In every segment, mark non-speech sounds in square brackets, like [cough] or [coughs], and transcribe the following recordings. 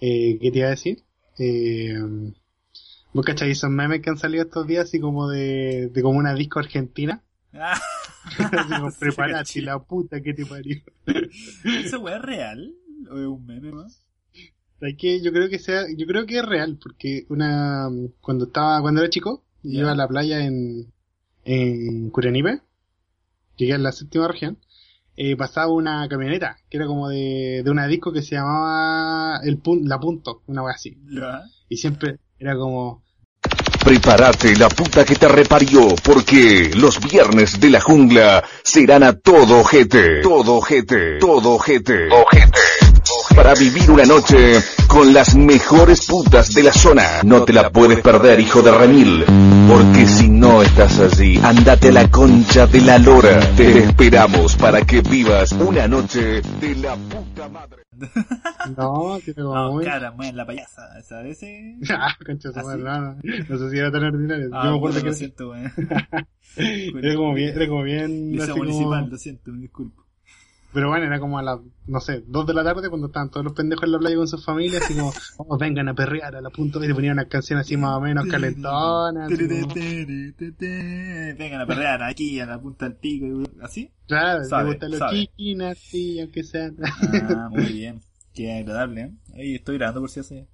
Eh, ¿Qué te iba a decir? Eh, ¿Vos cachai esos memes que han salido estos días así como de, de como una disco argentina? Ah, [laughs] como [laughs] preparate la puta que te parió. ¿Esa weá es real? ¿O es un meme más? ¿Sabes qué? Yo creo que sea, yo creo que es real, porque una, cuando estaba, cuando era chico, iba a la playa en, en Curanipe, llegué a la séptima región, eh, pasaba una camioneta, que era como de, de una disco que se llamaba el Pun- La Punto, una wea así. Y siempre era como, Prepárate la puta que te reparió, porque los viernes de la jungla serán a todo ojete, todo ojete, todo ojete, ojete. Para vivir una noche con las mejores putas de la zona. No te la puedes perder, hijo de Remil. Porque si no estás allí, andate a la concha de la lora. Te esperamos para que vivas una noche de la puta madre. [laughs] no, que No, muy... cara, la payasa. ¿Sabes? [laughs] Ah, concha de su ¿Ah, madre, sí? no, no, no sé si era tan ordinario. Ah, Yo me acuerdo puta, que lo siento, [laughs] era como bien, era como bien, así como- municipal, lo siento, me disculpo. Pero bueno, era como a las, no sé, dos de la tarde cuando estaban todos los pendejos en la playa con sus familias, así como, [laughs] oh, vengan a perrear a la punto y te ponían unas canciones así más o menos como- [laughs] Vengan a perrear aquí, a la punta del pico, ¿así? claro, Sabe, me gustan los chiquinas, sí, aunque sean. Ah, muy [laughs] bien. Qué agradable, ¿eh? Ahí estoy grabando por si hace.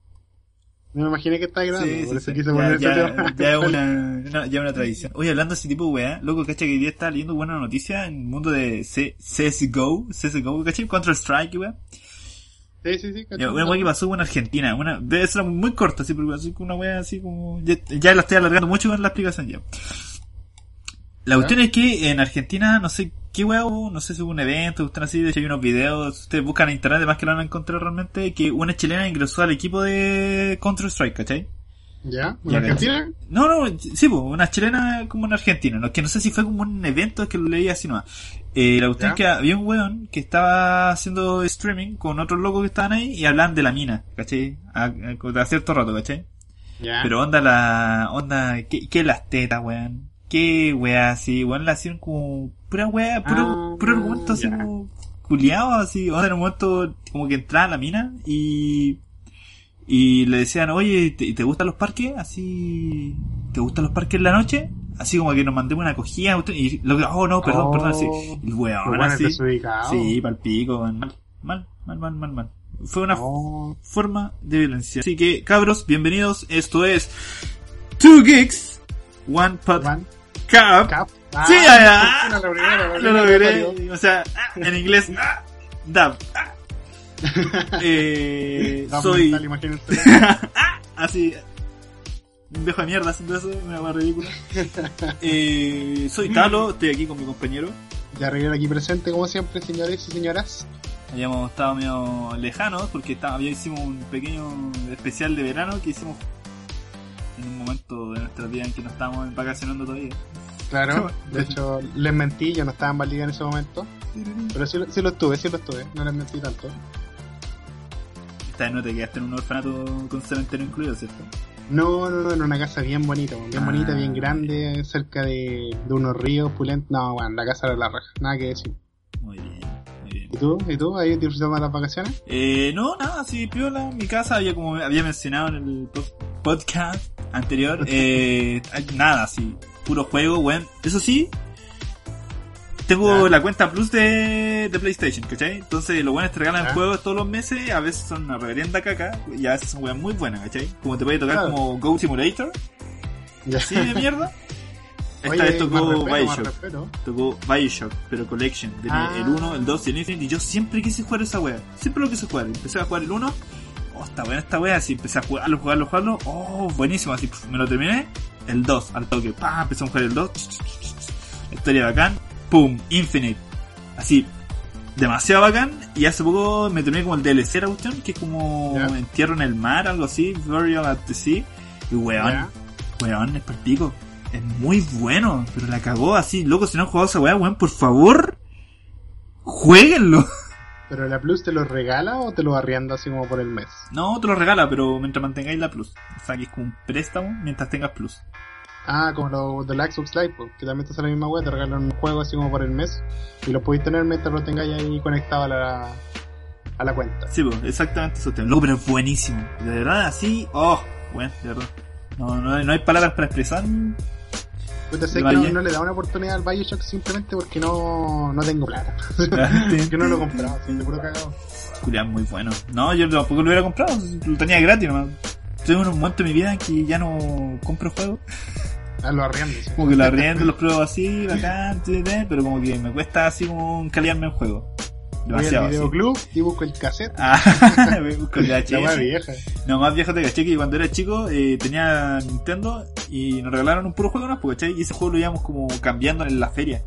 Me imaginé que estaba grabando, Sí, por sí, eso sí. quise Ya, poner ese ya, tema. ya es una, [laughs] una- ya una tradición. Oye, hablando de ese tipo de weá, loco, cacha que hoy día estaba leyendo buena noticia en el mundo de C CSGO, CSGO, ¿cachai? Counter Strike, weá. Sí, sí, sí, Ya, cacho. Una weá que pasó en Argentina, una, debe ser muy corta, así, porque una weá así como, ya, ya la estoy alargando mucho con la explicación ya. La cuestión es que en Argentina, no sé qué hubo, no sé si hubo un evento, están así, de hecho hay unos videos, ustedes buscan en internet, además que lo van a encontrar realmente, que una chilena ingresó al equipo de Counter Strike, ¿cachai? ¿Ya? ¿En Ya, Argentina? No, no, sí, pues, una chilena como en Argentina, no, que no sé si fue como un evento, es que lo leí así nomás. Eh, la cuestión es que había un weón que estaba haciendo streaming con otros locos que estaban ahí y hablaban de la mina, ¿cachai? A, a- a cierto rato, ¿cachai? Ya. Pero onda la, onda, ¿qué, qué las tetas, weón? ¿Qué weá así? Weón la hicieron como pura weá, puro, Ah, puro argumento así ya. como culiado, así, onda en un momento como que entraba la mina y, y le decían, oye, ¿te, te gustan los parques? Así, ¿te gustan los parques en la noche? Así como que nos mandemos una cogida, y lo que, oh no, perdón, Oh. perdón, así, el weón, bueno, así, sí, pal pico, weón, mal, mal, mal, mal, mal, mal. Fue una No. forma de violencia. Así que, cabros, bienvenidos. Esto es Two Geeks, One Pot One Cup. Sí, Ah, ah, primera, la Lo logré. O sea, ah, en inglés, ah, dab. ah. Eh, soy mental, [laughs] así. Un viejo de mierda haciendo eso, una más ridícula. Eh, soy Talo, estoy aquí con mi compañero. Ya Rivera aquí presente, como siempre, señores y señoras. Habíamos estado medio lejanos porque está- había hicimos un pequeño especial de verano que hicimos en un momento de nuestra vida en que no estábamos vacacionando todavía. Claro, de hecho, les mentí, yo no estaba en Valdivia en ese momento. Pero sí, lo- sí lo estuve, sí lo estuve, no les mentí tanto. Esta vez no te quedaste en un orfanato con cementerio incluido, ¿cierto? No, no, no, en una casa bien bonita, bien Ah. bonita, bien grande, cerca de, de unos ríos pulentos. No, bueno, la casa era la raja, nada que decir. Muy bien, muy bien. ¿Y tú? ¿Y tú? ¿Ahí disfrutando de las vacaciones? Eh, no, nada, sí, piola. Mi casa había como había mencionado en el po- podcast anterior, [laughs] eh, nada, sí, puro juego, weón. Eso sí, tengo la cuenta plus de, de PlayStation, ¿cachai? Entonces los buenos te regalan Ya. juegos todos los meses, a veces son una reverenda caca, y a veces son weas muy buenas, ¿cachai? Como te puede tocar Claro. como Go Simulator, Ya. así de mierda. [laughs] Esta Oye, vez tocó respeto, Bioshock. Tocó Bioshock, pero Collection. Tenía Ah. el 1, el 2 y el Infinite. Y yo siempre quise jugar esa wea. Siempre lo quise jugar. Empecé a jugar el 1. Oh, está buena esta wea. Así empecé a jugarlo, jugarlo, jugarlo. Oh, buenísimo. Así pf, me lo terminé. El 2, al toque. Pa, empecé a jugar el 2. Historia bacán. Pum, Infinite. Así. Demasiado bacán. Y hace poco me terminé como el DLC de la cuestión. Que es como Ya. entierro en el mar, algo así. Burial at the Sea. Y weón. Ya. Weón, es pico. Es muy bueno, pero la cagó así. Loco, si no han jugado esa weá, weón, por favor, jueguenlo. [laughs] ¿Pero la Plus te lo regala o te lo arrienda así como por el mes? No, te lo regala, pero mientras mantengáis la plus. O sea, que es como un préstamo mientras tengas plus. Ah, como lo de la Xbox Live, pues, que también te sale la misma web, te regalan un juego así como por el mes y lo podéis tener mientras lo tengáis ahí conectado a la, a la cuenta. Sí, pues, exactamente eso. No, pero es buenísimo. De verdad, así, oh, bueno, de verdad. No, no, hay- no hay palabras para expresar. Puta, sé que no, no le da una oportunidad al Bioshock simplemente porque no, no tengo plata. [laughs] que no lo he comprado, estoy de puro cagado. Julián, muy bueno. No, yo tampoco lo hubiera comprado, lo tenía gratis nomás. En un momento de mi vida en que ya no compro juegos. Ah, lo arriendo. sí. Como que lo arriendo, los pruebo así, bacán, [laughs] pero como que me cuesta así como encalearme en juego. Voy al Demasiado videoclub y busco el cassette. Ah, [laughs] me busco el la wea vieja. No, más viejo te caché que cuando era chico eh, tenía Nintendo y nos regalaron un puro juego más, porque ¿cachai? Y ese juego lo íbamos como cambiando en la feria.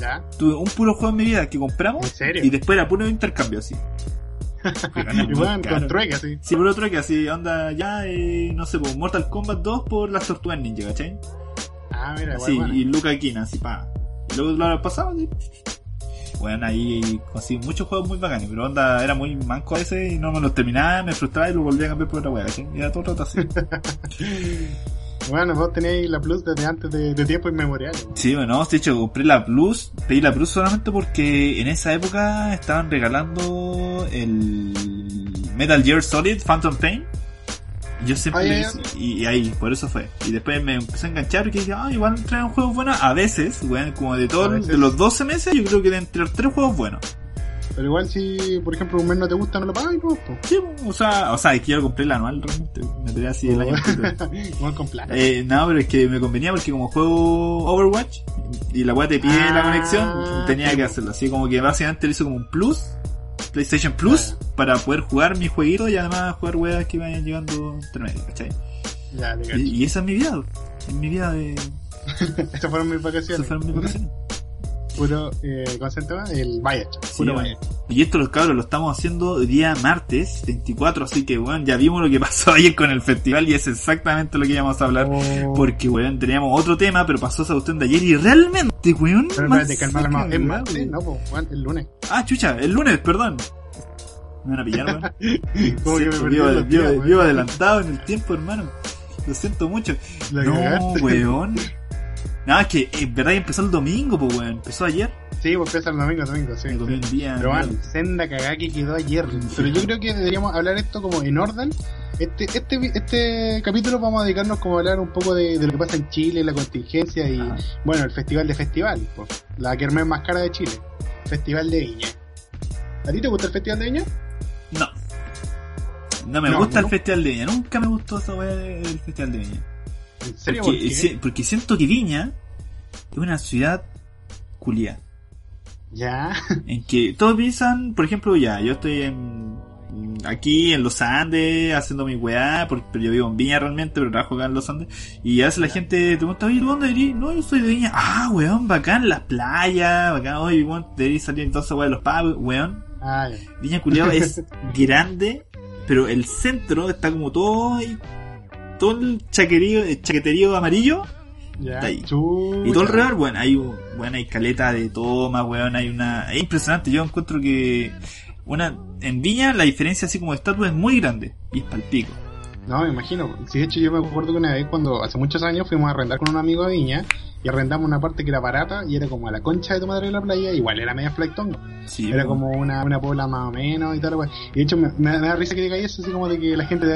¿Ya? Tuve un puro juego en mi vida que compramos ¿En serio? y después era puro intercambio así. [laughs] Y bueno, con trueque así. Sí, puro trueque así, onda ya, eh, no sé, pues Mortal Kombat 2 por las tortugas ninja, ¿cachai? Ah, mira, Sí, bueno. y Luca Kina, así pa. Y luego lo pasaba así. Bueno, ahí conseguí muchos juegos muy bacanes, pero onda era muy manco ese y no me los terminaba, me frustraba y lo volvía a cambiar por otra wea, ¿cachai? Y era todo rato así. [laughs] Bueno, vos tenéis la Plus desde antes de, de tiempo inmemorial. Sí, bueno, de hecho compré la Plus, pedí la Plus solamente porque en esa época estaban regalando el Metal Gear Solid Phantom Pain. Yo siempre Ah, ya, hice- y, y ahí, por eso fue. Y después me empecé a enganchar porque dije, ah, igual traen juegos buenos. A veces, weón, como de todos, de los 12 meses, yo creo que de entre los tres juegos buenos. Pero igual si, por ejemplo, un mes no te gusta, no lo pagas y pues. Sí, o sea, o sea, es que yo lo compré el anual realmente. Me tiré así el año. [laughs] Igual con plata. Eh, no, pero es que me convenía porque como juego Overwatch y la weá te pide la Ah, conexión, tenía sí, que hacerlo. Así como que básicamente lo hizo como un plus, PlayStation Plus, para poder jugar mi jueguito y además jugar weas que vayan llegando entre medio, ¿cachai? Ya. Y, y esa es mi vida, es mi vida de... [laughs] Estas fueron mis vacaciones. fueron mis vacaciones. Puro, eh, ¿cómo se llama? El Bioshock. Sí, Puro. Y esto los cabros lo estamos haciendo día martes 24, así que bueno, ya vimos lo que [laughs] pasó ayer con el festival y es exactamente lo que íbamos a hablar. Oh. Porque, weón, teníamos otro tema, pero pasó esa cuestión de ayer y realmente, weón. Pero más espérate, calma, calma. saca, Es martes, no, pues, el lunes. Ah, chucha, el lunes, perdón. Me van a pillar, weón. [laughs] Como que me Siento, perdí vivo, adelantado en el tiempo, hermano. Lo siento mucho. La no, cagaste. weón. [laughs] Nada, es que en verdad empezó el domingo, pues, weón. Empezó ayer. Sí, pues empieza el domingo, domingo, sí. Sí. un día. Pero bueno, senda cagada que quedó ayer. Pero yo creo que deberíamos hablar esto como en orden. Este, este, este capítulo vamos a dedicarnos como a hablar un poco de, de lo que pasa en Chile, la contingencia y, Ajá. bueno, el festival de festivales, pues, la kermés más cara de Chile, Festival de Viña. ¿A ti te gusta el Festival de Viña? No. No me No, gusta no. el Festival de Viña. Nunca me gustó esa weá del Festival de Viña. ¿En serio? Porque, ¿Por qué? si- porque siento que Viña es una ciudad culiada. Ya, [laughs] En que todos piensan, por ejemplo, ya, yo estoy en aquí en los Andes haciendo mi weá, por- pero yo vivo en Viña realmente, pero trabajo acá en los Andes. Y a veces la gente te pregunta, oye, ¿tú ¿dónde eres? No, yo soy de Viña. Ah, weón, bacán, las playas, bacán, oye, weón, salir entonces weá de los pubs, weón. ah, ya. Viña culiado es [laughs] grande, pero el centro está como todo ahí, todo el chaquerío, el chaqueterío amarillo. Está ahí. Chucha. y todo alrededor, bueno, hay, bueno, hay caleta de toma, weón, hay una... Es impresionante, yo encuentro que... Una, en Viña la diferencia así como de estatus es muy grande y es palpico. No, me imagino. Sí, de hecho yo me acuerdo que una vez cuando hace muchos años fuimos a arrendar con un amigo de Viña y arrendamos una parte que era barata y era como a la concha de tu madre de la playa, igual era media flightongo. Sí, Era como una, una pobla más o menos y tal, weón. Y de hecho me, me, me da risa que diga eso, así como de que la gente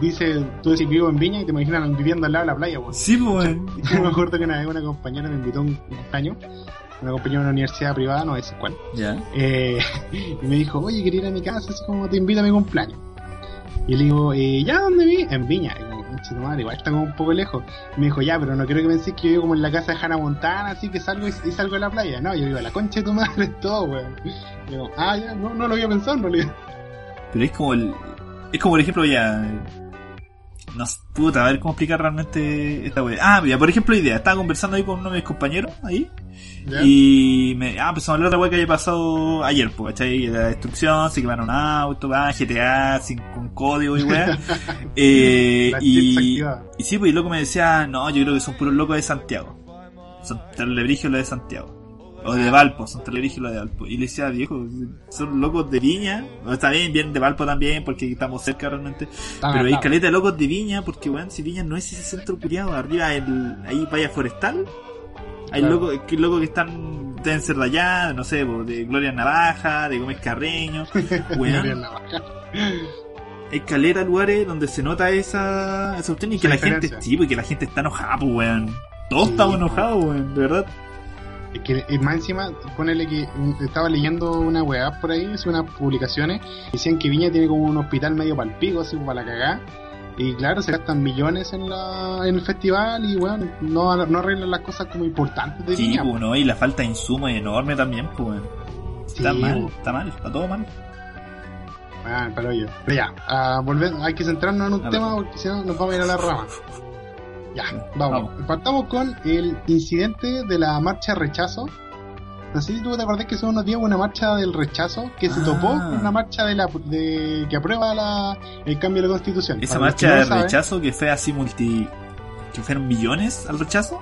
dice, tú decís vivo en Viña y te imaginan viviendo al lado de la playa. Sí, pues. [laughs] Yo me acuerdo que una vez una compañera me invitó a un cumpleaños, una compañera de una universidad privada, no sé cuál, Ya. eh, [laughs] y me dijo, oye, quería ir a mi casa, así como te invito a mi cumpleaños. Y le digo, eh, ¿ya dónde vi? En Viña. Y como, "Conche tu madre, igual está como un poco lejos. Y me dijo, ya, pero no quiero que penséis que yo vivo como en la casa de Hannah Montana, así que salgo y, y salgo de la playa. No, yo a la concha de tu madre, [laughs] todo, weón. Y digo, ah, ya, no, no lo había pensado en realidad. Pero es como el... Es como, por ejemplo, ya... No puta, a ver cómo explicar realmente esta wea. Ah, ya, por ejemplo, idea. Estaba conversando ahí con uno de mis compañeros, ahí. Y me, ah, empezamos a hablar de la weá que había pasado ayer, pues, ¿cachai? La destrucción, se quemaron autos, ah, GTA, sin, con código y weá. [laughs] eh, y, y sí, pues, y el loco me decía, no, yo creo que son puros locos de Santiago. Son telebrigios los de Santiago. O de Valpo, son telebrigios los de Valpo. Y le decía, viejo, son locos de Viña. O está bien, bien de Valpo también, porque estamos cerca realmente. Pero hay caleta de locos de Viña, porque weón, si Viña no es ese centro curiado, arriba el, ahí vaya forestal, hay Claro. locos, que locos que están deben ser de allá, no sé, de Gloria Navaja, de Gómez Carreño. [laughs] Weón, Navaja. hay caleta lugares donde se nota esa, esa cuestión y que Esa la gente, sí, porque la gente está enojada, pues, weón. Todos Sí, estamos enojados, weón, de verdad. Es que eh, más encima, ponele que mm, estaba leyendo una weá por ahí, unas publicaciones, decían que Viña tiene como un hospital medio palpico, así como para la cagá. Y claro, se gastan millones en la en el festival y bueno, no, no arreglan las cosas como importantes de Sí, Viña. pues, no, y la falta de insumos es enorme también, pues. Está mal, está mal, está todo mal. Ah, pero yo. Pero ya, a volver, hay que centrarnos en un A ver. tema porque si no nos vamos a ir a la rama. Ya, vamos. Vamos. Partamos con el incidente de la marcha rechazo. No sé si tú te acordás que son unos días una marcha del rechazo que se Ah. topó con una marcha de la de, que aprueba la, el cambio de la constitución. Esa Para marcha no de saben, rechazo que fue así multi... que fueron millones al rechazo.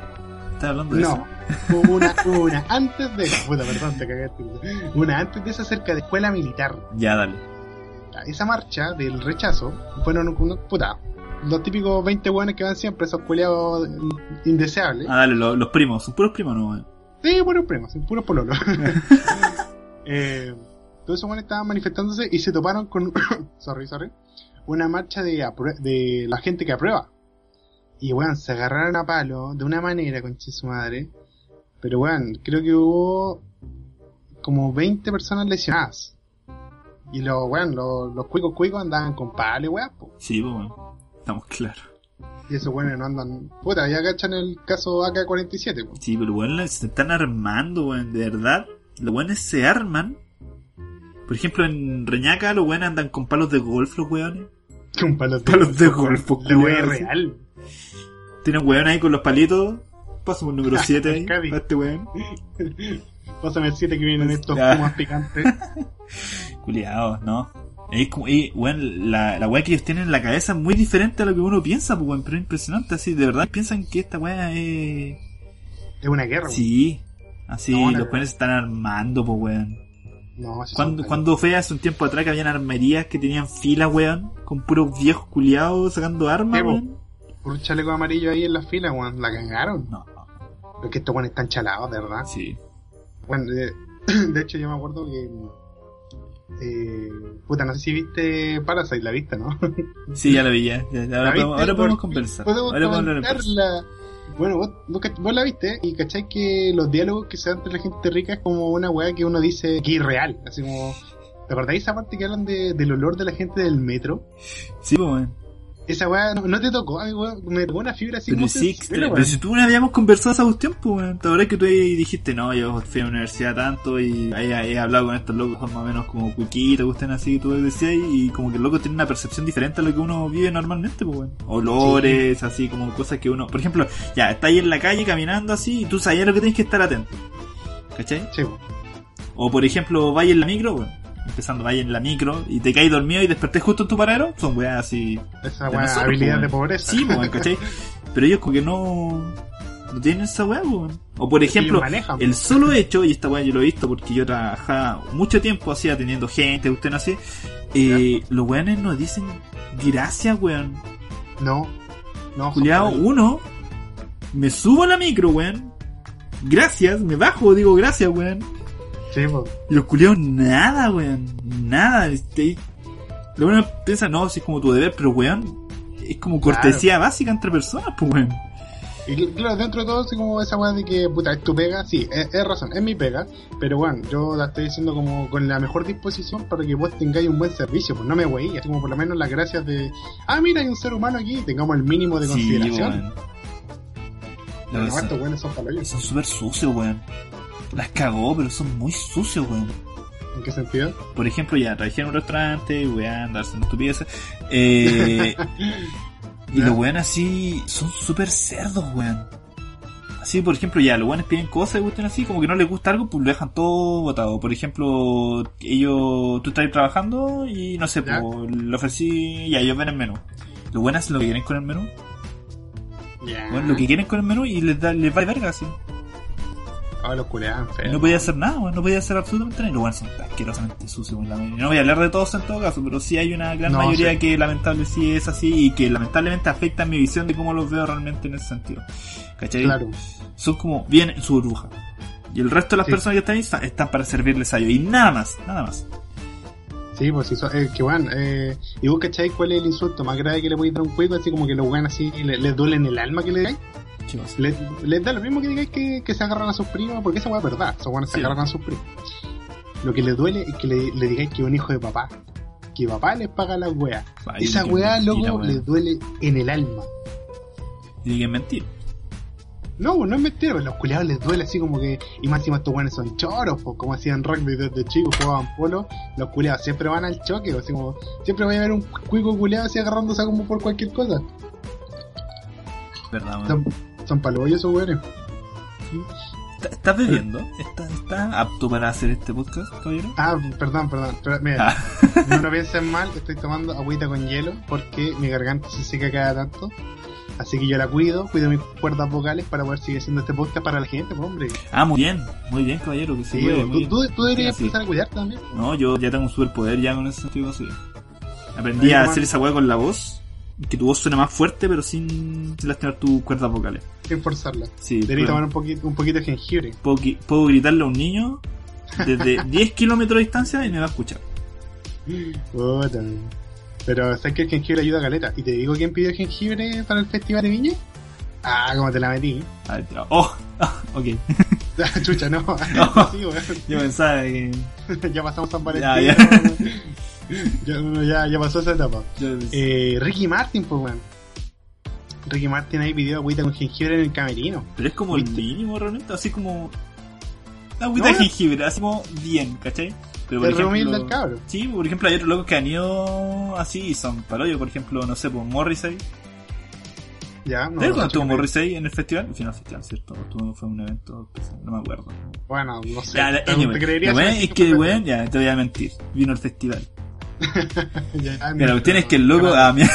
¿Estás hablando de No, eso? una, una antes de puta, perdón, te cagaste. Una antes de esa cerca de escuela militar. Ya, dale. esa marcha del rechazo fueron puta, los típicos 20 hueones que van siempre, esos culeados indeseables. Ah, dale, lo- los primos, son puros primos, no, weón. Sí, puros primos, puros pololos. [laughs] eh, todos esos hueones estaban manifestándose y se toparon con, [coughs] sorry, sorry, una marcha de, de la gente que aprueba. Y weón, se agarraron a palo de una manera, conche su madre. Pero weón, creo que hubo como 20 personas lesionadas. Y los, weón, los, los cuicos cuicos andaban con palo y weón. Sí, pues, weón. Estamos claros. Y esos weones no andan. Puta, ya cachan el caso AK-47, po. Sí, pero weón, se están armando, weón, de verdad. Los weones se arman. Por ejemplo, en Reñaca los weones andan con palos de golf, los weones. Con palos de, Palos de golf, po, La weá es culiao, sí. real. Tienen weón ahí con los palitos. Pásame el número [laughs] 7 ahí, para este weón. Pásame el 7 que vienen [laughs] estos pumas picantes. [laughs] Culiados, ¿no? Es como, eh, weón, la, la weá que ellos tienen en la cabeza es muy diferente a lo que uno piensa, pues, weón, pero es impresionante, así, de verdad piensan que esta weá es... Es una guerra. Sí, así, No, los weones se están armando, pues, weón. No, Cuando, cuando fue hace un tiempo atrás que habían armerías que tenían filas, weón, con puros viejos culiados sacando armas, weón. Por un chaleco amarillo ahí en la fila, weón. La cagaron. No, no, Porque estos weones están chalados, de verdad. sí. Bueno, de, [clears throat] de hecho yo me acuerdo que... Eh, puta, no sé si viste Parasite, la viste, ¿no? [laughs] Sí, ya la vi, ya. ya, ya, ahora, podemos, ahora podemos conversar. Podemos Ahora podemos. Bueno, vos, vos vos la viste y cachai que los diálogos que se dan entre la gente rica es como una weá que uno dice que irreal. Así como... ¿Te acordáis esa parte que hablan de, del olor de la gente del metro? Sí, pues, weón. Esa weá no, no te tocó, ay, weá, me tocó una fibra así Pero sí, pero si tú no habíamos conversado esa cuestión, pues, weón. ¿Te acuerdas que tú ahí dijiste, no, yo fui a la universidad tanto y ahí he hablado con estos locos, más o menos como cuiquitos, cuestan así, tú decías, y como que el loco tiene una percepción diferente a lo que uno vive normalmente, pues, weón. Olores, así, como cosas que uno, por ejemplo, ya, está ahí en la calle caminando así y tú sabías lo que tienes que estar atento. ¿Cachai? Sí, weón. O por ejemplo, vaya en la micro, weón. Empezando, vaya en la micro y te caes dormido y despertés justo en tu paradero, son weas así esa weá, nosotros, habilidad de weón. pobreza. Sí, pues, ¿cachai? [laughs] Pero ellos como que no, no tienen esa weá, weón. O por ejemplo, manejan, el solo hecho, y esta weá yo lo he visto porque yo trabajaba mucho tiempo así atendiendo gente, usted no sé, eh, los weones nos dicen gracias, weón. No, no. Juliado, uno, me subo a la micro, weón. Gracias, me bajo, digo gracias, weón. Sí, po. Y los culiados nada, weón. Nada. Este, lo bueno piensa, no, si es como tu deber, pero weón, es como Claro. cortesía básica entre personas, pues weón. Y cl- claro, dentro de todo, así como esa weá de que, puta, es tu pega, sí, es, es razón, es mi pega, pero bueno, yo la estoy diciendo como con la mejor disposición para que vos tengáis un buen servicio, pues no me wey, así como por lo menos las gracias de, ah, mira, hay un ser humano aquí, tengamos el mínimo de consideración. weón. Pero No, estos son weones son palollos. son súper sucios, weón. Las cagó, pero son muy sucios, weón. ¿En qué sentido? Por ejemplo, ya trabajé en un restaurante, weón, darse una estupideces. Eh, [laughs] y los weones así son súper cerdos, weón. Así, por ejemplo, ya, los weones piden cosas y gustan así, como que no les gusta algo, pues lo dejan todo botado. Por ejemplo, ellos, tú estás ahí trabajando y no sé, Ya. pues le ofrecí, ya, ellos ven el menú. Los weones hacen lo que quieren con el menú. Ya. Bueno, lo que quieren con el menú y les da, les va de verga, así. Ah, los culeaban, Y feo. no podía hacer nada, no podía hacer absolutamente nada. Y los weones son asquerosamente sucios. No voy a hablar de todos en todo caso, pero sí hay una gran No, mayoría sí. que lamentable sí es así y que lamentablemente afecta mi visión de cómo los veo realmente en ese sentido. ¿Cachai? Claro. Son como, bien en su burbuja. Y el resto de las Sí. personas que están ahí están, para servirles a ellos. Y nada más, nada más. Sí, pues sí, so- eh, que bueno, eh, y vos cachai cuál es el insulto más grave que le podéis dar a un cuico, así como que los weón así le- les duele en el alma que le digáis. Les, les da lo mismo que digáis que, que se agarran a sus primos, porque esa weá es verdad, esos weones se Sí. agarran a sus primos. Lo que les duele es que le, le digáis que es un hijo de papá, que papá les paga las weas. Ay, Esa weá, loco, les duele en el alma. Y que es mentira. No, no es mentira, pero a los culiados les duele así como que, y más encima estos weones son choros, pues como hacían rugby desde chicos, jugaban polo, los culiados siempre van al choque, así como, siempre va a haber un cuico culiado así agarrándose como por cualquier cosa. ¿Verdad, weón? Son, son paloyos esos weones. ¿Está- ¿Estás bebiendo? ¿Estás está apto para hacer este podcast, caballero? Ah, perdón, perdón, pero mira, Ah, [laughs] no lo piensen mal, estoy tomando agüita con hielo porque mi garganta se seca cada tanto. Así que yo la cuido, cuido mis cuerdas vocales para poder seguir haciendo este podcast para la gente, pues, hombre. Ah, muy bien, muy bien, caballero, que Sí, puede, tú, tú, tú deberías Sí, empezar a cuidarte también. No, yo ya tengo un superpoder ya con ese sentido así. Aprendí a hacer esa weá con la voz, que tu voz suene más fuerte, pero sin, lastimar tus cuerdas vocales. Sin forzarla. Sí, tomar un poquito, un poquito de jengibre. puedo, gritarle a un niño desde [laughs] 10 kilómetros de distancia y me va a escuchar. Pero sabes que el jengibre ayuda a caleta. Y te digo quién pidió jengibre para el festival de Viña. Ah, como te la metí. A ver, tío. oh, ah, [laughs] ok. [laughs] Ah, Chucha, no. No. Sí, weón. Yo pensaba que. ya pasamos San Ya, Valentín. [laughs] Ya, ya, ya pasó esa etapa. Eh, Ricky Martin, pues, weón. Ricky Martin ahí pidió agüita con jengibre en el camerino. pero es como el mínimo realmente, así como. Agüita de No, jengibre, así como bien, ¿cachai? Pero por ejemplo. cabro. Sí, por ejemplo, hay otros locos que han ido así y son parodios, por ejemplo, no sé, pues Morrissey. Ya, no. ¿Sabes no cuándo estuvo Morrissey en el festival? Al final festival, ¿cierto? Estuvo- fue un evento especial, no me acuerdo. Bueno, no sé. Ya, anyway, te creería la wea si es que, weón, ya, te voy a mentir. Vino al festival. [laughs] Ya, Mira, la cuestión es que el loco, ah, mira.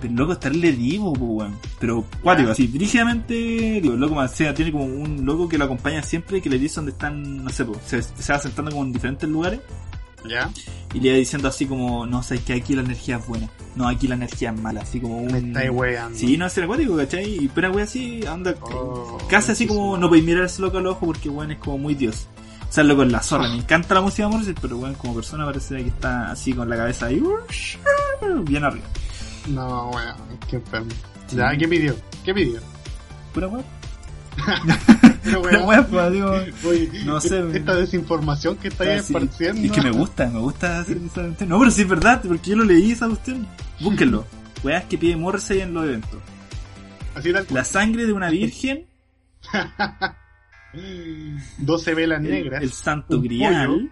Pero [laughs] el loco estarle divo, pues, weón. Pero, cuático, así, dirigidamente, digo, el loco más sea, tiene como un loco que lo acompaña siempre, que le dice dónde están, no sé, pues, se, se va sentando como en diferentes lugares. Ya, Y le va diciendo así como, no, sabes que aquí la energía es buena. No, aquí la energía es mala. Así como un... estáis weando. Sí, no es el acuático, ¿cachai? Y pero wea así, anda Oh, casi así como no podéis mirar a ese loco al ojo porque weón es como muy dios. O sea, loco es la zorra, me encanta la música de Morrissey, pero weón como persona parece que está así con la cabeza ahí bien arriba. No, weón, qué enfermo. Sí. Ya, ¿qué pidió? ¿Qué pidió? Pura [laughs] weón. Pues [laughs] digo. oye, no sé, esta- desinformación que estáis Ah, sí. esparciendo. Es que me gusta, me gusta hacer esa. No, pero sí es verdad, porque yo lo leí esa cuestión. Búsquenlo. Weas que pide Morrissey en los eventos. Así tal La sangre de una virgen, [laughs] 12 velas el, negras. el santo grial. pollo.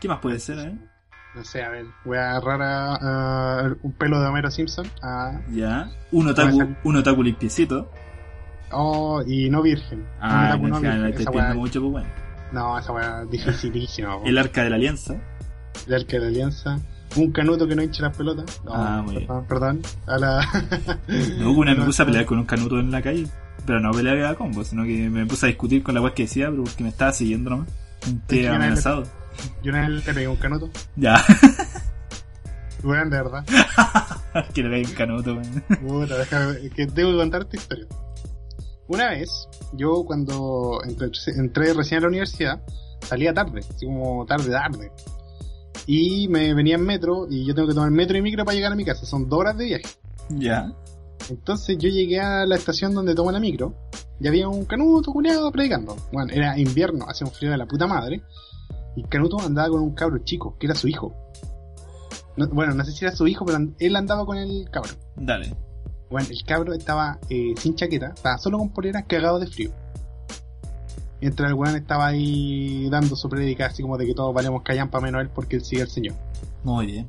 ¿Qué más puede ser, eh? No sé, a ver, voy a agarrar a, a un pelo de Homero Simpson. A, Ya. Un otaku, ser. un otaku limpiecito. oh, y no virgen. Ah, no, no virgen. estoy Esa mucho, pues bueno. No, esa weá es dificilísima. [laughs] El arca de la alianza. El arca de la alianza. Un canuto que no hinche las pelotas. No, Ah, muy bien. perdón, perdón. A la... No, una [laughs] me puse a pelear con un canuto en la calle. Pero no peleaba a combo, sino que me puse a discutir con la weá que decía, pero porque me estaba siguiendo nomás. Vez amenazado. Yo una vez le pegué un canuto. Ya. [laughs] Weón, de verdad. [laughs] que le pegue un canuto, weón. Puta, déjame, que que contar esta historia. Una vez, yo cuando entré, entré recién a la universidad, salía tarde, así como tarde, tarde. Y me venía en metro, y yo tengo que tomar metro y micro para llegar a mi casa, son dos horas de viaje. Ya. Entonces yo llegué a la estación donde tomo la micro, y había un canuto culeado predicando. Bueno, era invierno, hacía un frío de la puta madre, y canuto andaba con un cabro chico, que era su hijo. No- bueno, no sé si era su hijo, pero él andaba con el cabro. Dale. Bueno, el cabro estaba eh, sin chaqueta, estaba solo con polera, cagado de frío. Mientras el weón estaba ahí dando su predica así como de que todos valemos callampa menos él porque él sigue al Señor. Muy bien.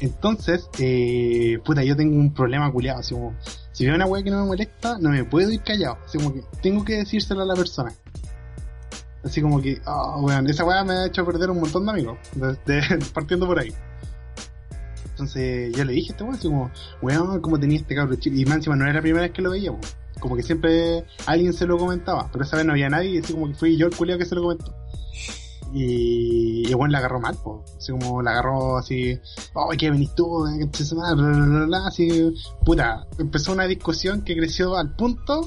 Entonces, eh, puta, yo tengo un problema culiado, así como, si veo una weá que no me molesta, no me puedo ir callado, así como que tengo que decírselo a la persona. Así como que, oh, weón, esa weá me ha hecho perder un montón de amigos, [laughs] partiendo por ahí. Entonces, yo le dije a este weón, así como, weón, como tenía este cabro chico, y más encima no era la primera vez que lo veía, como que siempre alguien se lo comentaba, pero esa vez no había nadie, y así como que fui yo el culiado que se lo comentó. Y, y bueno, la agarró mal, pues. Así como la agarró así, oh, ¿qué venís tú? eh, así, puta, empezó una discusión que creció al punto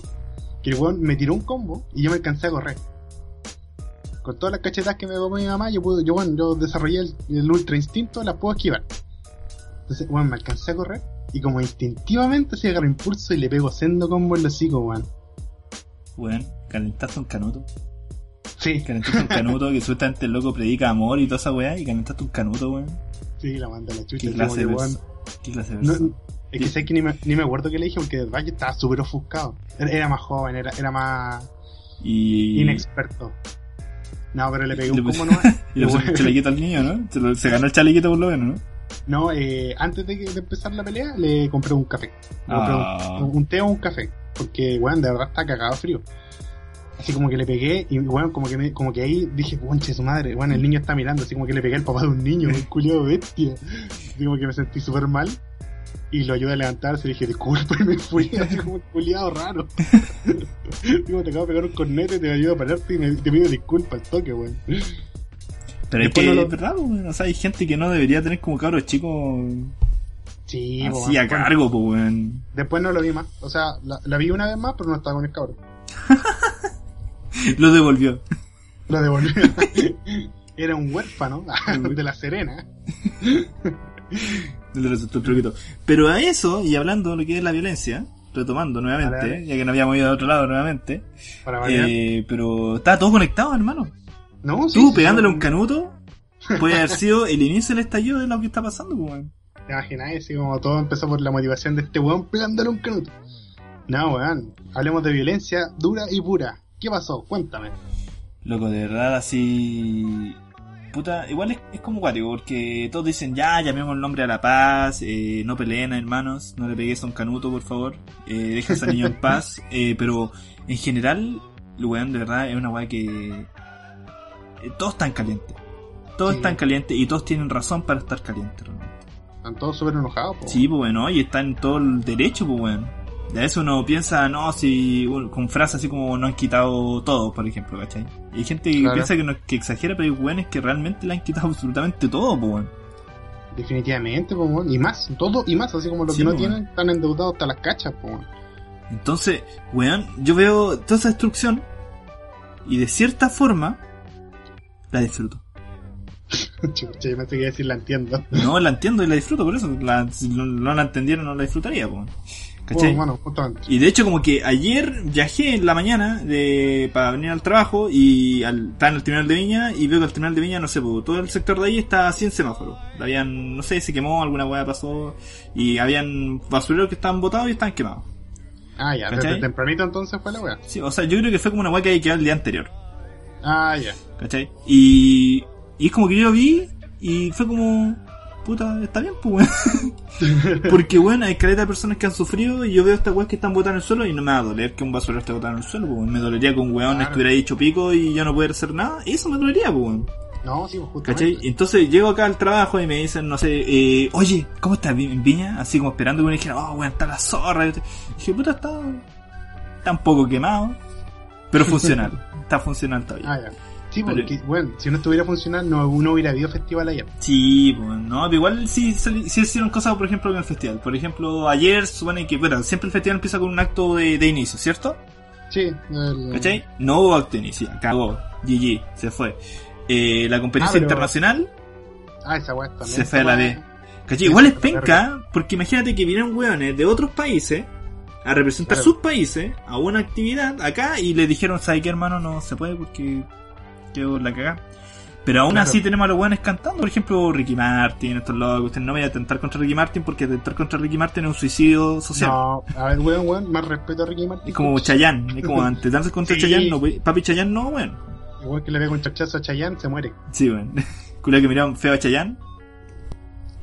que el weón me tiró un combo y yo me alcancé a correr. Con todas las cachetas que me dio mi mamá, yo pude, yo bueno, yo desarrollé el, ultra instinto, las puedo esquivar. Entonces, weón, me alcancé a correr y como instintivamente se agarro impulso y le pego sendo combo en los hocico, weón. Weón, calentaste un canuto. Sí, Calentaste un canuto que supuestamente el loco predica amor y toda esa weá y calentaste un canuto, weón. sí, la manda la chucha. ¿Qué clase de como que, ¿Qué clase de no- es que sé que ni me, ni me acuerdo qué le dije porque de verdad yo estaba súper ofuscado. Era, era más joven, era, era más Y... inexperto. No, pero le pegué un puse- combo nomás. [laughs] Y le puso el chalequito al niño, ¿no? Se, lo- se ganó el chalequito por lo menos, ¿no? No, eh, antes de, que- de empezar la pelea, le compré un café. Le compré un- Ah. un, té o un café. Porque, weón, de verdad está cagado frío. Así como que le pegué y, weón, como que, me, como que ahí dije, ponche su madre. Bueno, el niño está mirando, así como que le pegué al papá de un niño, un culiado bestia. Así como que me sentí súper mal. Y lo ayudé a levantarse y dije, disculpa, y me fui, [laughs] así como un culiado raro. [laughs] Digo, te acabo de pegar un cornete, te ayudo a pararte y me, te pido disculpas al toque, weón. Pero es Después que no lo- es verdad, weón. O sea, hay gente que no debería tener como cabros chicos Sí, así a cargo, pues, weón. Después no lo vi más. O sea, la, la vi una vez más, pero no estaba con el cabrón. [laughs] Lo devolvió. Lo devolví. [laughs] Era un huérfano de la Serena. Le resultó el truquito. Pero a eso, y hablando de lo que es la violencia, retomando nuevamente, ya que nos habíamos ido a otro lado nuevamente, Para eh, pero está todo conectado, hermano. no, sí, Tú sí, pegándole son- un canuto puede haber sido el inicio del estallido de lo que está pasando, pues, weón. Te imaginas, así como todo empezó por la motivación de este weón pegándole un canuto. No, weón. Hablemos de violencia dura y pura. ¿Qué pasó? Cuéntame. Loco, de verdad, así. Puta, igual es, es como cuático, porque todos dicen, ya, llamemos el nombre a la paz, eh, no peleen, hermanos, no le pegues a un canuto, por favor, eh, deja a ese niño en [laughs] paz, eh, pero en general, el weón de verdad es una weá que. eh, todos están calientes. Todos Sí. están calientes y todos tienen razón para estar calientes, realmente. Están todos súper enojados, po. Sí, pues bueno, y está en todo el derecho, pues bueno. Y a veces uno piensa, no, si bueno, con frases así como no han quitado todo, por ejemplo, ¿cachai? Y hay gente que Claro. piensa que, no, que exagera, pero hay weones que realmente le han quitado [laughs] absolutamente todo, pues bueno. Definitivamente, weón. Y más, todo y más. Así como los Sí, que no tienen están endeudados hasta las cachas, weón. Entonces, weón, yo veo toda esa destrucción y de cierta forma la disfruto. [laughs] Chucha, yo pensé que iba a decir la entiendo. No, la entiendo y la disfruto, por eso. La- si no, no la entendiera, no la disfrutaría, pues. ¿Cachai? Bueno, bueno, justamente. Y de hecho como que ayer viajé en la mañana de, para venir al trabajo y al, estaba en el terminal de Viña y veo que el terminal de Viña, no sé, pues, todo el sector de ahí está sin semáforo. Habían, no sé, se quemó, alguna hueá pasó y habían basureros que estaban botados y estaban quemados. Ah, ya, ¿Cachai? desde tempranito entonces fue la weá. Sí, o sea, yo creo que fue como una hueá que había quedado el día anterior. Ah, ya. ¿Cachai? Y, y es como que yo lo vi y fue como, puta, está bien, pues, weón. [laughs] Porque, bueno, hay caleta de personas que han sufrido y yo veo estas weas que están botadas en el suelo y no me va a doler que un basurero esté botado en el suelo, pues. Me dolería que un weón Claro. estuviera dicho pico y yo no poder hacer nada. Eso me dolería, pues, weón. No, sí, pues ¿Cachai? justamente. Entonces llego acá al trabajo y me dicen, no sé, eh, oye, ¿cómo estás en Viña? Así como esperando que me dijeran, oh, weón, está la zorra. Y dije, puta, está, está un poco quemado, pero [laughs] funcional. está funcional todavía. Ah, ya. Sí, Pero- porque, bueno, si no estuviera funcionando, no, no hubiera habido festival ayer. Sí, pues, no, pero igual sí, sí hicieron cosas, por ejemplo, en el festival. Por ejemplo, ayer supone que, bueno, siempre el festival empieza con un acto de, de inicio, ¿cierto? Sí, el, ¿Cachai? No hubo acto de inicio, cagó, GG, se fue. Eh, la competencia Ah, pero- internacional Ah, esa weá también. se fue a la B. ¿Cachai? Sí, Igual es penca, porque imagínate que vienen hueones de otros países a representar Claro. sus países a una actividad acá y le dijeron, ¿sabes qué, hermano? No se puede porque quedó la cagada. Pero aún Claro. así tenemos a los hueones cantando, por ejemplo, Ricky Martin, estos locos. Usted no vaya a atentar contra Ricky Martin porque atentar contra Ricky Martin es un suicidio social. No, a ver, weón, weón, más respeto a Ricky Martin. Es como Chayanne, es como [laughs] atentarse contra Sí. Chayanne, no, puede- papi Chayanne no, weón. Igual que le pega un chachazo a Chayanne, se muere. Sí, weón. [laughs] Culo que miraron feo a Chayanne,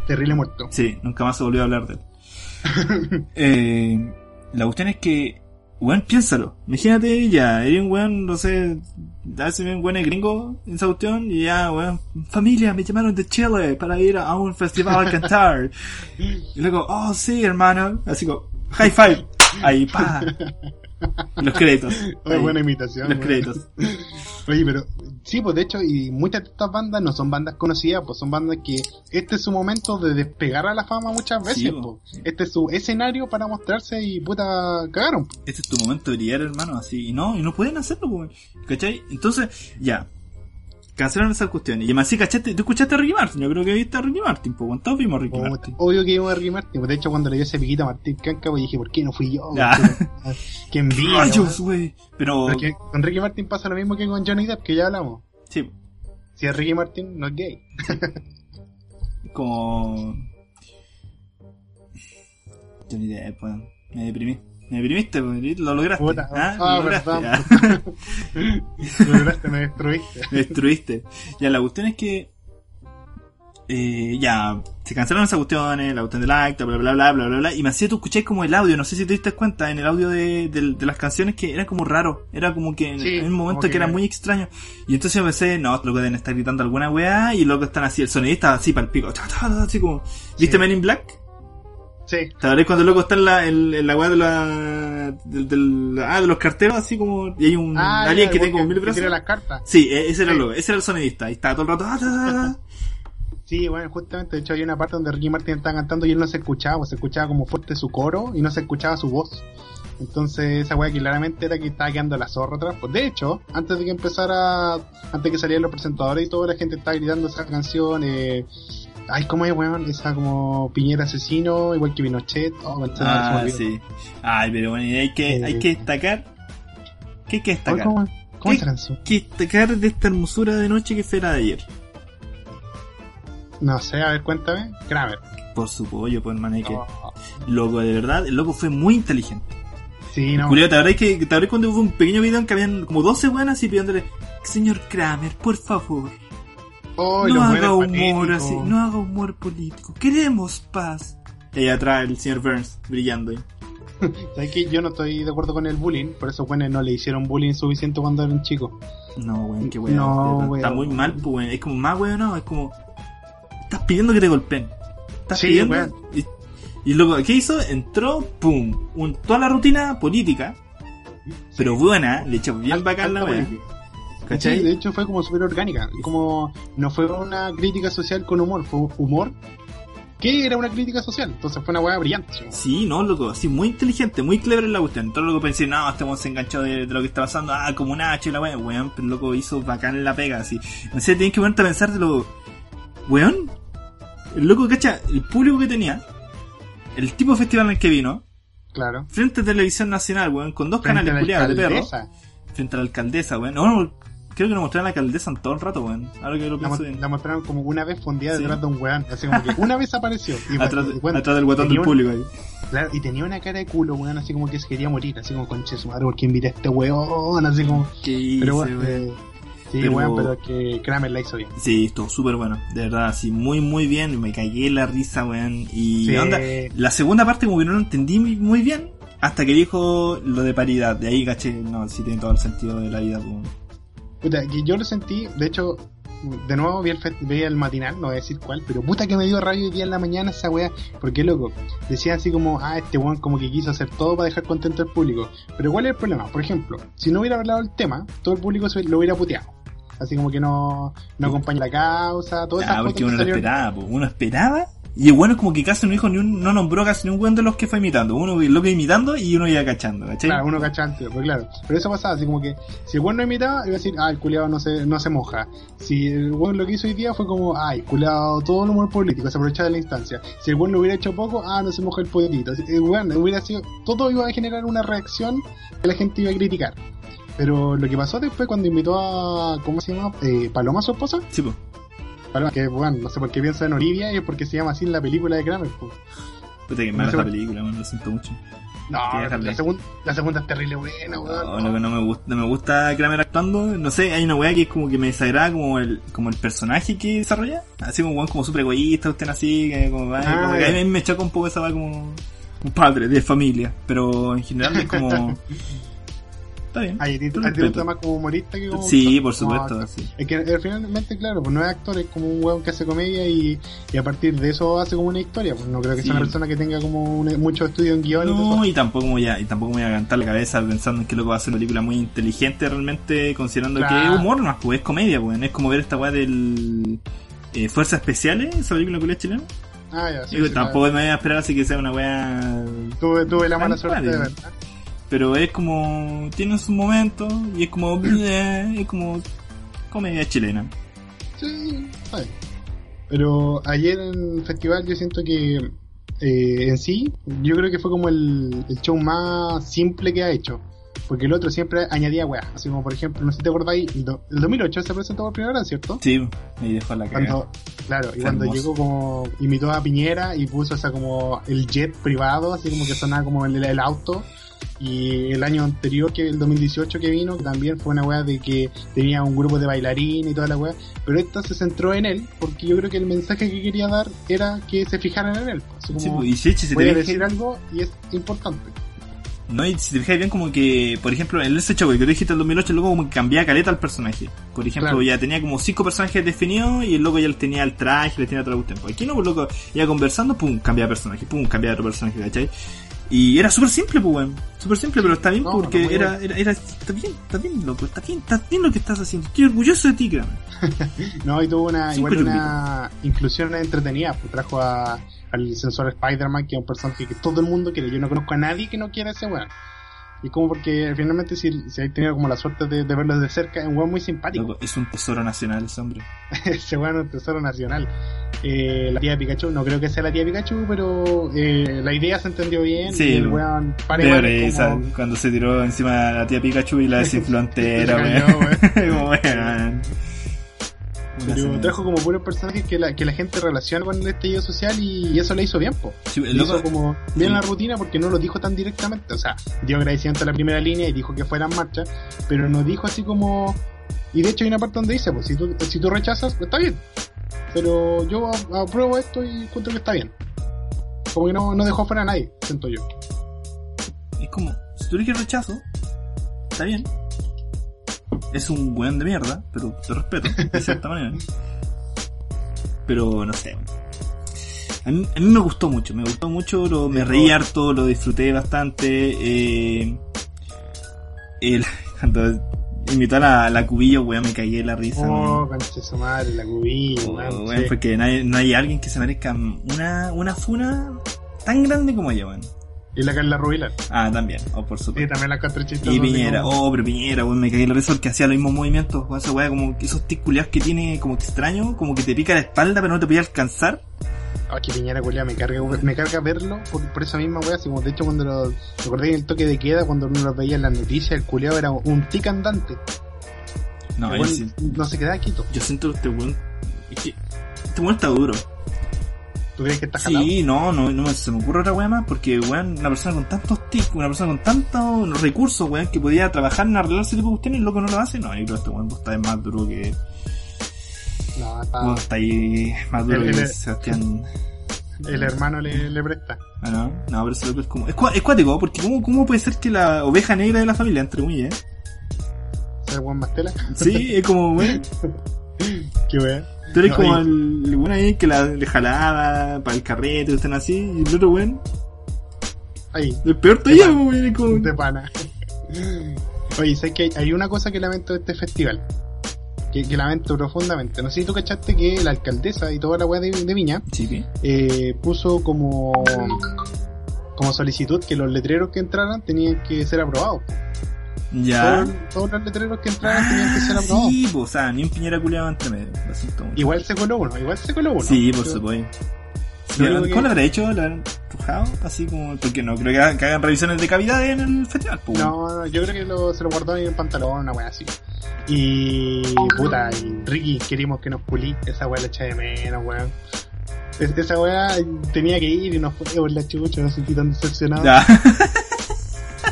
Terrible muerto. Sí, nunca más se volvió a hablar de él. [laughs] eh, la cuestión es que, weón, piénsalo. Imagínate ya, eres un weón, no sé, hace un weón gringo en esa cuestión y ya, weón, familia, me llamaron de Chile para ir a un festival a cantar. [laughs] Y luego, oh sí, hermano, así como, high five. Ahí, pa. [laughs] [laughs] Los créditos. Buena imitación. Los créditos. [laughs] Oye, pero sí, pues de hecho, y muchas de estas bandas no son bandas conocidas, pues son bandas que este es su momento de despegar a la fama muchas veces, Sí, pues. Este es su escenario para mostrarse y puta, cagaron. Este es tu momento de brillar, hermano, así. Y no, y no pueden hacerlo, pues. ¿Cachai? Entonces, ya. Cancelaron esas cuestiones. Y además, sí, ¿cachaste? ¿Tú escuchaste a Ricky Martin? Yo creo que viste a Ricky Martin, pues. ¿Cuántos vimos a Ricky Martin? Obvio que iba a Ricky Martin. pues, De hecho, cuando le dio ese piquito a Martín Canca, pues dije, ¿por qué no fui yo? Ya. Qué envidia. [laughs] Rayos, weón. güey. Pero, Porque con Ricky Martin pasa lo mismo que con Johnny Depp, que ya hablamos. sí, Si es Ricky Martin, no es gay. [laughs] como... Johnny Depp, weón. Me deprimí. Me deprimiste, lo lograste. Puta, ¿Ah? ah, lo lograste. perdón. ya. [laughs] Me lograste, me destruiste. Me destruiste. Ya, la cuestión es que. Eh, ya, se cancelaron esas cuestiones, la cuestión del acta, bla bla bla bla bla bla. Y me hacía tú escucháis como el audio, no sé si te diste cuenta, en el audio de, de- de las canciones que era como raro. Era como que en, Sí, en un momento que... que- era muy extraño. Y entonces yo pensé, no, loco deben estar gritando alguna weá, y luego están así, el sonidista así para el pico, así como. ¿Viste Sí. Men in Black? Sí. ¿Te acuerdas cuando el loco está en la, en, en la weá de la, del, del- ah, de los carteros, así como, y hay un Ah, alien ya, que tiene como mil que brazos? tira las cartas. Sí, e- ese era el Sí. loco, ese era el sonidista, y estaba todo el rato, ah. [laughs] Sí, bueno, justamente, de hecho hay una parte donde Ricky Martin estaba cantando y él no se escuchaba, pues se escuchaba como fuerte su coro y no se escuchaba su voz. Entonces esa weá que claramente era que estaba quedando la zorra atrás. Pues de hecho, antes de que empezara, antes de que salieran los presentadores y toda la gente estaba gritando esa canción, eh, ay, ¿cómo es, weón? Esa como Piñera asesino, igual que Pinochet, oh, Ah, sí. Ay, pero bueno, hay que, Eh, hay que destacar. ¿Qué hay que destacar? ¿Cómo, cómo ¿Qué? que destacar de esta hermosura de noche que fue la de ayer. No sé, a ver, cuéntame. Kramer. Por su pollo, por hermano, que Oh, loco, de verdad, el loco fue muy inteligente. sí, no. Julio, ¿te acuerdas que, te acuerdas cuando hubo un pequeño video en que habían como 12 buenas y pidiéndole, señor Kramer, por favor, Oh, no haga humor así, no haga humor político, queremos paz. Y ahí atrás el señor Burns brillando ahí. ¿Sabes que yo no estoy de acuerdo con el bullying? Por eso, bueno, no le hicieron bullying suficiente cuando eran chicos. No, weón, qué weón. No, weón. Está muy mal, pues, weón. Es como más weón, no, es como. Estás pidiendo que te golpeen. Estás Sí, pidiendo. weón. Y, y luego, ¿qué hizo? Entró, pum. Un, toda la rutina política, pero buena, le echó bien bacán la weón. Sí, de hecho fue como súper orgánica. Como no fue una crítica social con humor, fue humor que era una crítica social. Entonces fue una weá brillante. ¿sí? Sí, no, loco, así muy inteligente, muy clever en la cuestión. Todo loco pensé, no, se enganchó de, de lo que está pasando, ah, como un H y la weón, weón, pero loco hizo bacán la pega, así. No sé, tienes que ponerte a pensar de lo. Weón, el loco, cacha, el público que tenía, el tipo de festival en el que vino, Claro. frente a televisión nacional, weón, con dos Frente canales culiados de perro, frente a la alcaldesa, weón. No, creo que nos mostraron a la alcaldesa en todo el rato, weón. Ahora que lo La, pienso bien. la mostraron como una vez fundida Sí. detrás de un weón. Así como que una vez apareció. Y, Atrás, y bueno, atrás del guatón del público ahí. Claro, y tenía una cara de culo, weón, así como que se quería morir. Así como conche su madre, porque invita a este weón. Así como. ¿Qué hice, Pero bueno, weón? eh, sí, Pero- weón, pero que Kramer la hizo bien. Sí, estuvo súper bueno, de verdad, así muy muy bien, me cagué la risa, weón. Y Sí. onda, la segunda parte como que no lo entendí muy- bien, hasta que dijo lo de paridad, de ahí caché, no, sí tiene todo el sentido de la vida, pues. Puta, que yo lo sentí, de hecho, de nuevo vi el, vi el matinal, no voy a decir cuál, pero puta que me dio rabia hoy día en la mañana esa weá, porque loco, decía así como, ah, este weón como que quiso hacer todo para dejar contento al público. Pero ¿cuál es el problema? Por ejemplo, si no hubiera hablado el tema, todo el público se lo hubiera puteado. Así como que no, no acompaña la causa, todas esas Ah, porque que uno lo esperaba, pues, uno esperaba, y el bueno como que casi no dijo ni un, no nombró casi ni un weón de los que fue imitando, uno lo que imitando y uno iba cachando, ¿cachai? Claro, uno cachaba antes, pues claro. Pero eso pasaba, así como que si el weón no imitaba, iba a decir, ah, el culiado no se, no se moja. Si el weón lo que hizo hoy día fue como, ay, culiado, todo el humor político, se aprovechaba de la instancia. Si el weón lo hubiera hecho poco, ah, no se moja el pollito. El weón hubiera sido, todo iba a generar una reacción que la gente iba a criticar. Pero lo que pasó después cuando invitó a, ¿cómo se llama? Eh, Paloma, su esposa. Sí, pues. Paloma, que bueno, no sé por qué piensa en Olivia y es porque se llama así en la película de Kramer. pues. Puta que No sé por- película, man, lo siento mucho. No, la, segun- la segunda es terrible buena, weón. No, lo que no me gusta, no me gusta Kramer actuando, no sé, hay una weá que es como que me desagrada como el, como el personaje que desarrolla, así como weón como super egoísta, usted así, que como, Ah, como que a mí me choca un poco esa weá como un padre de familia, pero en general es como, [laughs] Está bien. Ay, a ti Te a ti te respeto. gusta más como humorista que como Sí, por supuesto, sí. Es que eh, finalmente, claro, pues no es actor, es como un weón que hace comedia y, y a partir de eso hace como una historia. Pues no creo que sea una persona que tenga como un- mucho estudio en guion y No, y tampoco voy a, y tampoco me voy a cantar la cabeza pensando en que loco va a ser una película muy inteligente realmente, considerando que es humor más, pues es comedia, pues. Es como ver esta weá del eh, Fuerzas Especiales, esa película culia chilena. Ah, ya, sí, Digo, sí, tampoco me voy a esperar así que sea una weá. Tuve, tuve la mala suerte de verdad. Pero es como. Tiene sus momentos y es como. es como. Comedia chilena. Sí, bien. Pero ayer en el festival yo siento que eh, en sí, yo creo que fue como el, el show más simple que ha hecho. Porque el otro siempre añadía weas. Así como por ejemplo, no sé si te acordáis, el, do- el 2008 se presentó por primera vez, ¿cierto? Sí, ahí dejó la. Cuando, claro, y cuando hermoso. llegó como, imitó a Piñera y puso esa como el jet privado, así como que sonaba como el, el auto. Y el año anterior, que el 2018 que vino, también fue una wea de que tenía un grupo de bailarín y toda la wea. Pero esta se centró en él, porque yo creo que el mensaje que quería dar era que se fijaran en él. Así Sí, como, pues, y Chechi, si voy a decir algo y es importante. No, y si te fijas bien como que, por ejemplo, en ese show que tú dijiste el 2008, el loco como que cambiaba caleta al personaje. Por ejemplo, Claro. ya tenía como cinco personajes definidos y el loco ya les tenía el traje, les tenía todo el tiempo. Aquí no, pues loco, iba conversando, pum, cambiaba personaje, pum, cambiaba otro personaje, ¿cachai? Y era súper simple, pues, weón. Súper simple, pero está bien No, porque no, era, era, era, está bien, está bien, loco, está bien, está bien lo que estás haciendo. Estoy orgulloso de ti, créame. [laughs] No, y tuvo una, Cinco igual una inclusión entretenida, pues trajo a, al sensor Spider-Man, que es un personaje que todo el mundo quiere. Yo no conozco a nadie que no quiera ese weón. Y como porque finalmente si, si hay tenido como la suerte de, de verlo desde cerca, es un weón muy simpático. Es un tesoro nacional ese hombre. [laughs] ese weón es un tesoro nacional. Eh, la tía de Pikachu, no creo que sea la tía de Pikachu, pero eh, la idea se entendió bien. Sí, y el weón De como- cuando se tiró encima de la tía Pikachu y la [laughs] desinfló entera, weón. Weón. [laughs] Pero trajo como puros personajes que la, que la gente relaciona con el estallido social y eso le hizo bien, po. Sí, Lo loco- hizo como bien Sí. la rutina porque no lo dijo tan directamente. O sea, dio agradecimiento a la primera línea y dijo que fuera en marcha, pero no dijo así como. Y de hecho hay una parte donde dice, pues si tú, si tú rechazas, pues está bien. Pero yo apruebo esto y encuentro que está bien. Como que no, no dejó fuera a nadie, siento yo. Es como, si tú eliges rechazo, está bien. Es un weón de mierda, pero te respeto, de cierta manera. Pero no sé. A mí, a mí me gustó mucho, me gustó mucho, lo, me reí harto, lo disfruté bastante. Eh, el, [laughs] cuando invitó a la, cubillo, weón, me de la risa. Oh, conche su madre, la cubilla, Oh, weón, weón, sí. porque no hay, no hay alguien que se merezca una, una funa tan grande como ella, weón. Y la Carla Rubilar. Ah, también, oh, por supuesto. Sí, también la encontré chistosa. Y Piñera, como- oh, pero Piñera, weón, me cagué en la risa porque hacía los mismos movimientos, esa weá como que esos ticuleados que tiene como extraño, como que te pica la espalda pero no te podía alcanzar. Ah, que Piñera culia me carga, me carga verlo por, por esa misma wea, así como de hecho cuando lo recordé en el toque de queda, cuando uno lo veía en las noticias, el culiao era un tic andante. No, El yo, weón sí- no se quedaba quieto. yo siento que este weón, es que este weón está duro. ¿Tú crees que está jalado? Sí, no, no, no se me ocurre otra weá más porque weón, una persona con tantos tics, una persona con tantos recursos, weón, que podía trabajar en arreglar ese tipo de cuestiones el loco no lo hace, no, yo creo que este weón está más duro que, No, está- weón, está ahí más duro El- que el- Sebastián. el hermano le, le presta. Ah, no, no, pero ese loco es como. Es, cua- es cuático, porque ¿cómo, ¿cómo puede ser que la oveja negra de la familia, entre comillas, eh? Ser buen mastela. Sí, es como, weón. [laughs] Qué wea. Tú eres No, como y- el, el ahí que la le jalaba para el carrete, están así, y el otro weón, Ahí, el peor todavía, weón, como. de pana. Oye, sé que hay, una cosa que lamento de este festival. Que, que lamento profundamente. No sé si tú cachaste que la alcaldesa y toda la wea de, de Viña Sí, eh, puso como como solicitud que los letreros que entraran tenían que ser aprobados. Ya. Todos, todos los letreros que entraran tenían que ser Ah, aprobados. sí, pues, o sea, ni un piñera culeado entre medio. Igual se coló uno, igual se coló uno. Sí, por supuesto. Sí, ¿Cómo que- lo habrá hecho? ¿Lo habrán empujado? Así como, porque no creo que hagan, que hagan revisiones de cavidades en el festival, pues. weón. No, no, yo creo que lo, se lo guardó en el pantalón, una wea así. Y puta, y Ricky, queríamos que nos pulí, esa wea la echa de menos, weón. Es- esa wea tenía que ir y nos fue por la chucha, me sentí tan decepcionado. [laughs]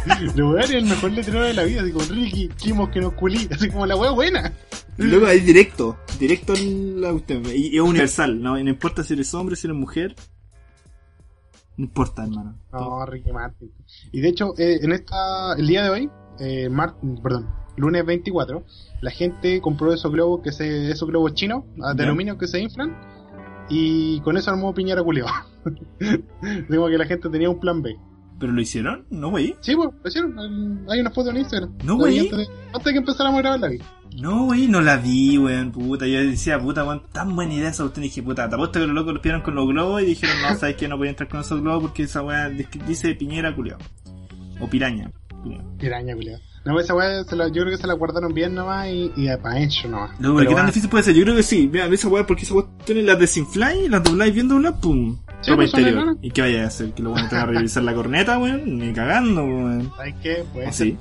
[laughs] Lo weón es el mejor letrero de la vida, digo, Ricky, queríamos que nos culí, [laughs] así como la wea buena. Luego es directo, directo en la usted y es universal, ¿no? Y no importa si eres hombre, si eres mujer. No importa, hermano. No, Ricky Martin. Y de hecho, eh, en esta, el día de hoy, eh, mar- perdón, lunes 24, la gente compró esos globos que se, esos globos chinos ah, de aluminio que se inflan y con eso armó Piñera culiao. [laughs] Digo que la gente tenía un plan B. ¿Pero lo hicieron? No, güey. Sí, pues, lo hicieron. Hay- una foto en Instagram. No, güey. Antes de, antes de que empezáramos a grabar la vi. No, güey, no la vi, weón, puta. Yo decía, puta, weón, tan buena idea esa cuestión. Y dije, puta, te apuesto que los locos los pillaron con los globos y dijeron, no, sabes que no podía entrar con esos globos porque esa weá dice piñera culiao. O piraña. Piraña, culiao. No, esa weá, se la- yo creo que se la guardaron bien nomás y, y para ancho nomás. Luego, Pero ¿qué tan va- difícil puede ser? Yo creo que sí. Mira, esa weá, porque esa weá tiene las desinfláis, las dobláis bien dobladas, pum. Sí, Ropa interior. ¿Y qué vaya a hacer? ¿Que lo van a tener a revisar la corneta, weón? Ni cagando, weón. ¿Sabes qué? Pues, Así.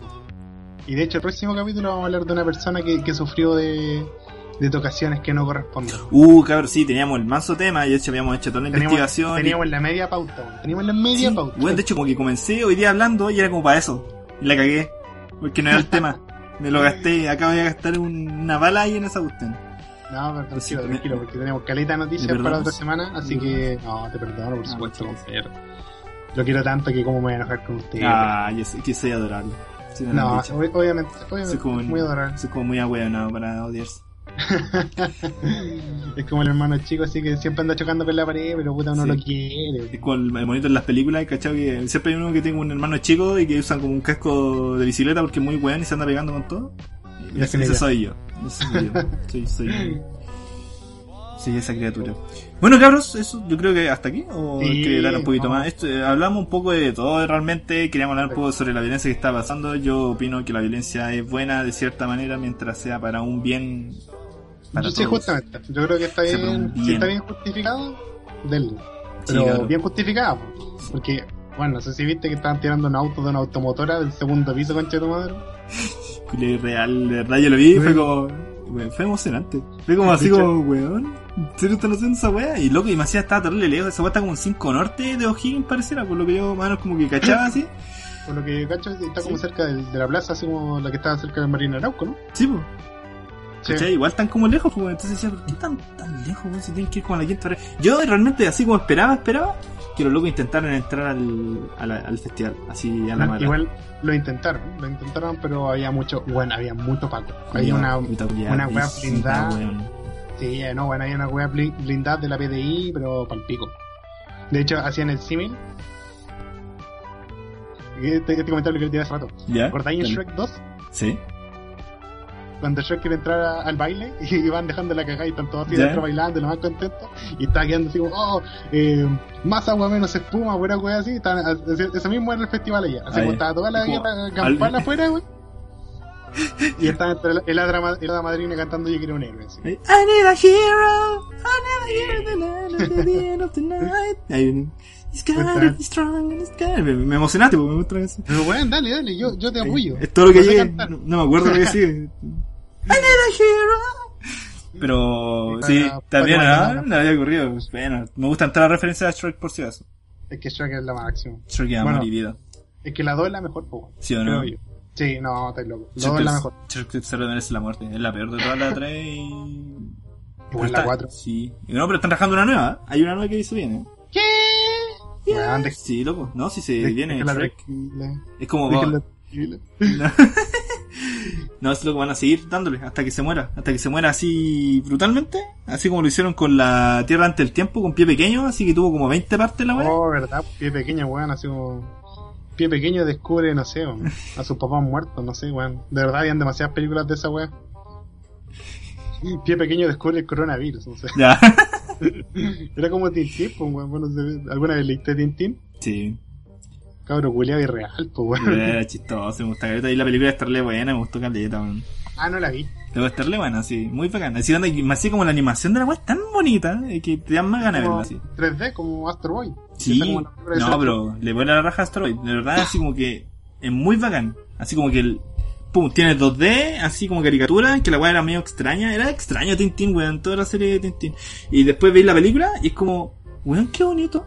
Y de hecho, el próximo capítulo vamos a hablar de una persona que, que sufrió de, de tocaciones que no corresponden. Uh, cabrón, sí, teníamos el manso tema y de hecho habíamos hecho toda la Teníamos, investigación. y- teníamos la media pauta, weón. teníamos la media Sí, pauta. weón, de hecho, como que comencé hoy día hablando y era como para eso. Y la cagué. Porque no era el tema. Me lo gasté, acabo de gastar un- una bala ahí en esa cuestión. No, pero tranquilo, porque tenemos caleta de noticias ¿Me para otra semana, así ¿Me que no, te perdono, por Ah, supuesto. Lo quiero tanto que como me voy a enojar con usted. Ah, yo sé que soy adorable. No, obviamente, obviamente, Soy como, muy adorable. soy como muy ahueonado para odiarse. [laughs] es como el hermano chico, así que siempre anda chocando con la pared, pero puta uno Sí. lo quiere. Es como el, el monito en las películas, ¿cachai? Que siempre hay uno que tiene un hermano chico y que usan como un casco de bicicleta porque es muy weón y se anda pegando con todo. Y ese, ese soy yo. Ese soy yo. [laughs] Soy, soy, [laughs] soy esa criatura. Bueno, cabros, eso yo creo que hasta aquí. ¿O Sí, dar un poquito no. más? Esto, eh, hablamos un poco de todo realmente. Queríamos hablar un poco sobre la violencia que está pasando. Yo opino que la violencia es buena de cierta manera mientras sea para un bien. Para sí, justamente. Yo creo que está bien, un si bien. está bien justificado, denle. Sí, Pero claro. bien justificado, po. porque, bueno, no sé si viste que estaban tirando un auto de una automotora del segundo piso, concha de tu madre. [laughs] Real, de verdad yo lo vi y fue como, fue emocionante. Fue como así como, weón, ¿en serio están haciendo esa weá? Y loco, y me hacía estaba terrible lejos, esa weá está como en 5 norte de O'Higgins pareciera, por lo que yo más o menos como que cachaba así. Por lo que cacho, está como Sí. cerca de, la plaza, así como la que estaba cerca del Marino Arauco, ¿no? Sí, pues. Sí. Igual están como lejos, pues, entonces decía, ¿por qué tan, tan lejos, weón? Si tienen que ir como a la quinta hora. Yo realmente, así como esperaba, esperaba, que los locos intentaran entrar al, a la- al festival, así a la mala. Igual lo intentaron, lo intentaron, pero había mucho, bueno, había mucho paco. Había una, una weá blindada. sí, eh, no, bueno, había una wea bli- blindada de la PDI, pero pal pico. De hecho, hacían el símil. Este, este comentario que le tiré hace rato. ¿Ya? ¿Recordáis en. Shrek 2? Sí. Cuando Shrek quiere entrar a- al baile [laughs] y van dejando la cagada y están todos así dentro bailando y los más contentos y está quedando así como, oh, eh, más agua menos espuma, buena wea así. Estaban- así- eso mismo era el festival allá. Así Ah, como estaba toda la guerra campal [laughs] afuera, wey. Y entre el, el, el madrina cantando Yo quiero un héroe. así. I need a hero, I need a hero the night the end of the night. It's gotta be strong it's gotta be- Me emocionaste porque me gusta la canción. Pero bueno, dale, dale, yo, yo te apoyo. Es todo lo que No cantar. No, no me acuerdo lo que sigue. I need a hero. Pero Sí, sí, para- también para ¿ah? no había ocurrido. Bueno, me gustan todas las referencias a Shrek por si acaso. Es que Shrek es la máxima. Shrek es Bueno, amor y vida. Es que la 2 es la mejor, po. ¿Sí o no? creo yo. Sí, no, estás loco. La Shrek 2 es la mejor. Shrek se lo merece la muerte. Es la peor de todas las tres y... Igual la 4. Sí. No, pero están rajando una nueva. Hay una nueva que hizo bien, ¿eh? De- Sí, loco. No, si se viene. Es como... No. [laughs] no, es lo que van a seguir dándole hasta que se muera. Hasta que se muera así brutalmente. Así como lo hicieron con la Tierra ante el tiempo, con pie pequeño. Así que tuvo como 20 partes la weá. Oh, verdad, pie pequeño, weón, así como. Pie pequeño descubre, no sé, weón, a sus papás muertos, no sé, weón. De verdad, habían demasiadas películas de esa weá. Pie pequeño descubre el coronavirus, no sé. Ya. [laughs] [laughs] Era como Tintín, pues, weón. Bueno, ¿Alguna vez leíste Tintín? sí. Cabro culiado y real, pues, weón. Era chistoso, me gusta caleta. Y la película de Starle buena, me gustó caleta, weón. Ah, no la vi. Luego Starle buena, sí. Muy bacana. Así, donde, así como la animación de la weá es tan bonita eh, que te dan más ganas de verla así. 3D, como Astro Boy. Sí, no, Astro pero le vuela la raja a Asteroid. De verdad, así como que es muy bacán. Así como que el. Pum, tiene 2D, así como caricatura, que la weá era medio extraña. Era extraño Tintín, weón, toda la serie de Tintín. Y después veis la película y es como, weón, qué bonito.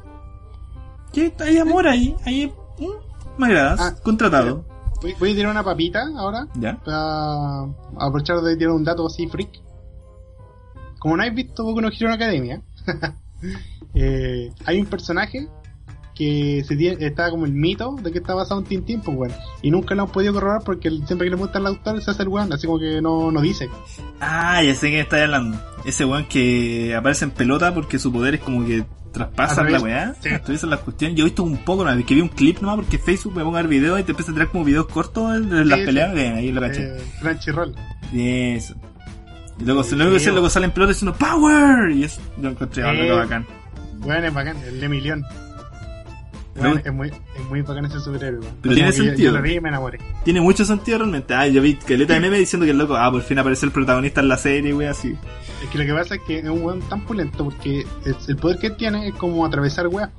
¿Qué? Hay amor ahí, ahí. mm, me agradas, Ah, contratado. Voy, voy a tirar una papita ahora. ¿Ya? Para aprovechar de tirar un dato así freak. Como no habéis visto Boku no Hero Academia, [laughs] eh, hay un personaje que se tiene, está como el mito de que está basado en Tintín, pues weón. Y nunca lo han podido corroborar porque siempre que le muestran al autor se hace el weón, así como que no, no dice. Ah, ya sé quién está hablando. Ese weón que aparece en pelota porque su poder es como que traspasa la weá. Sí. Atraviesa las cuestiones. Yo he visto un poco, una vez que vi un clip nomás porque Facebook me pongo a ver videos y te empieza a tirar como videos cortos de las Sí, peleas. sí. Bien, ahí lo caché. Eh, Crunchyroll. Eso. Y luego, Sí, luego, sí, luego sale en pelota diciendo ¡Power! Y eso lo encontré algo bacán. Bueno, es bacán, el de Milión. Bueno, es muy, es muy bacán ese superhéroe. Pero tiene que yo- sentido. Yo, lo vi y me enamoré. Tiene mucho sentido realmente. Ah, yo vi caleta de [laughs] meme diciendo que el loco, ah, por fin apareció el protagonista en la serie, wey, así. Es que lo que pasa es que es un weón tan pulento porque es- el poder que tiene es como atravesar weas.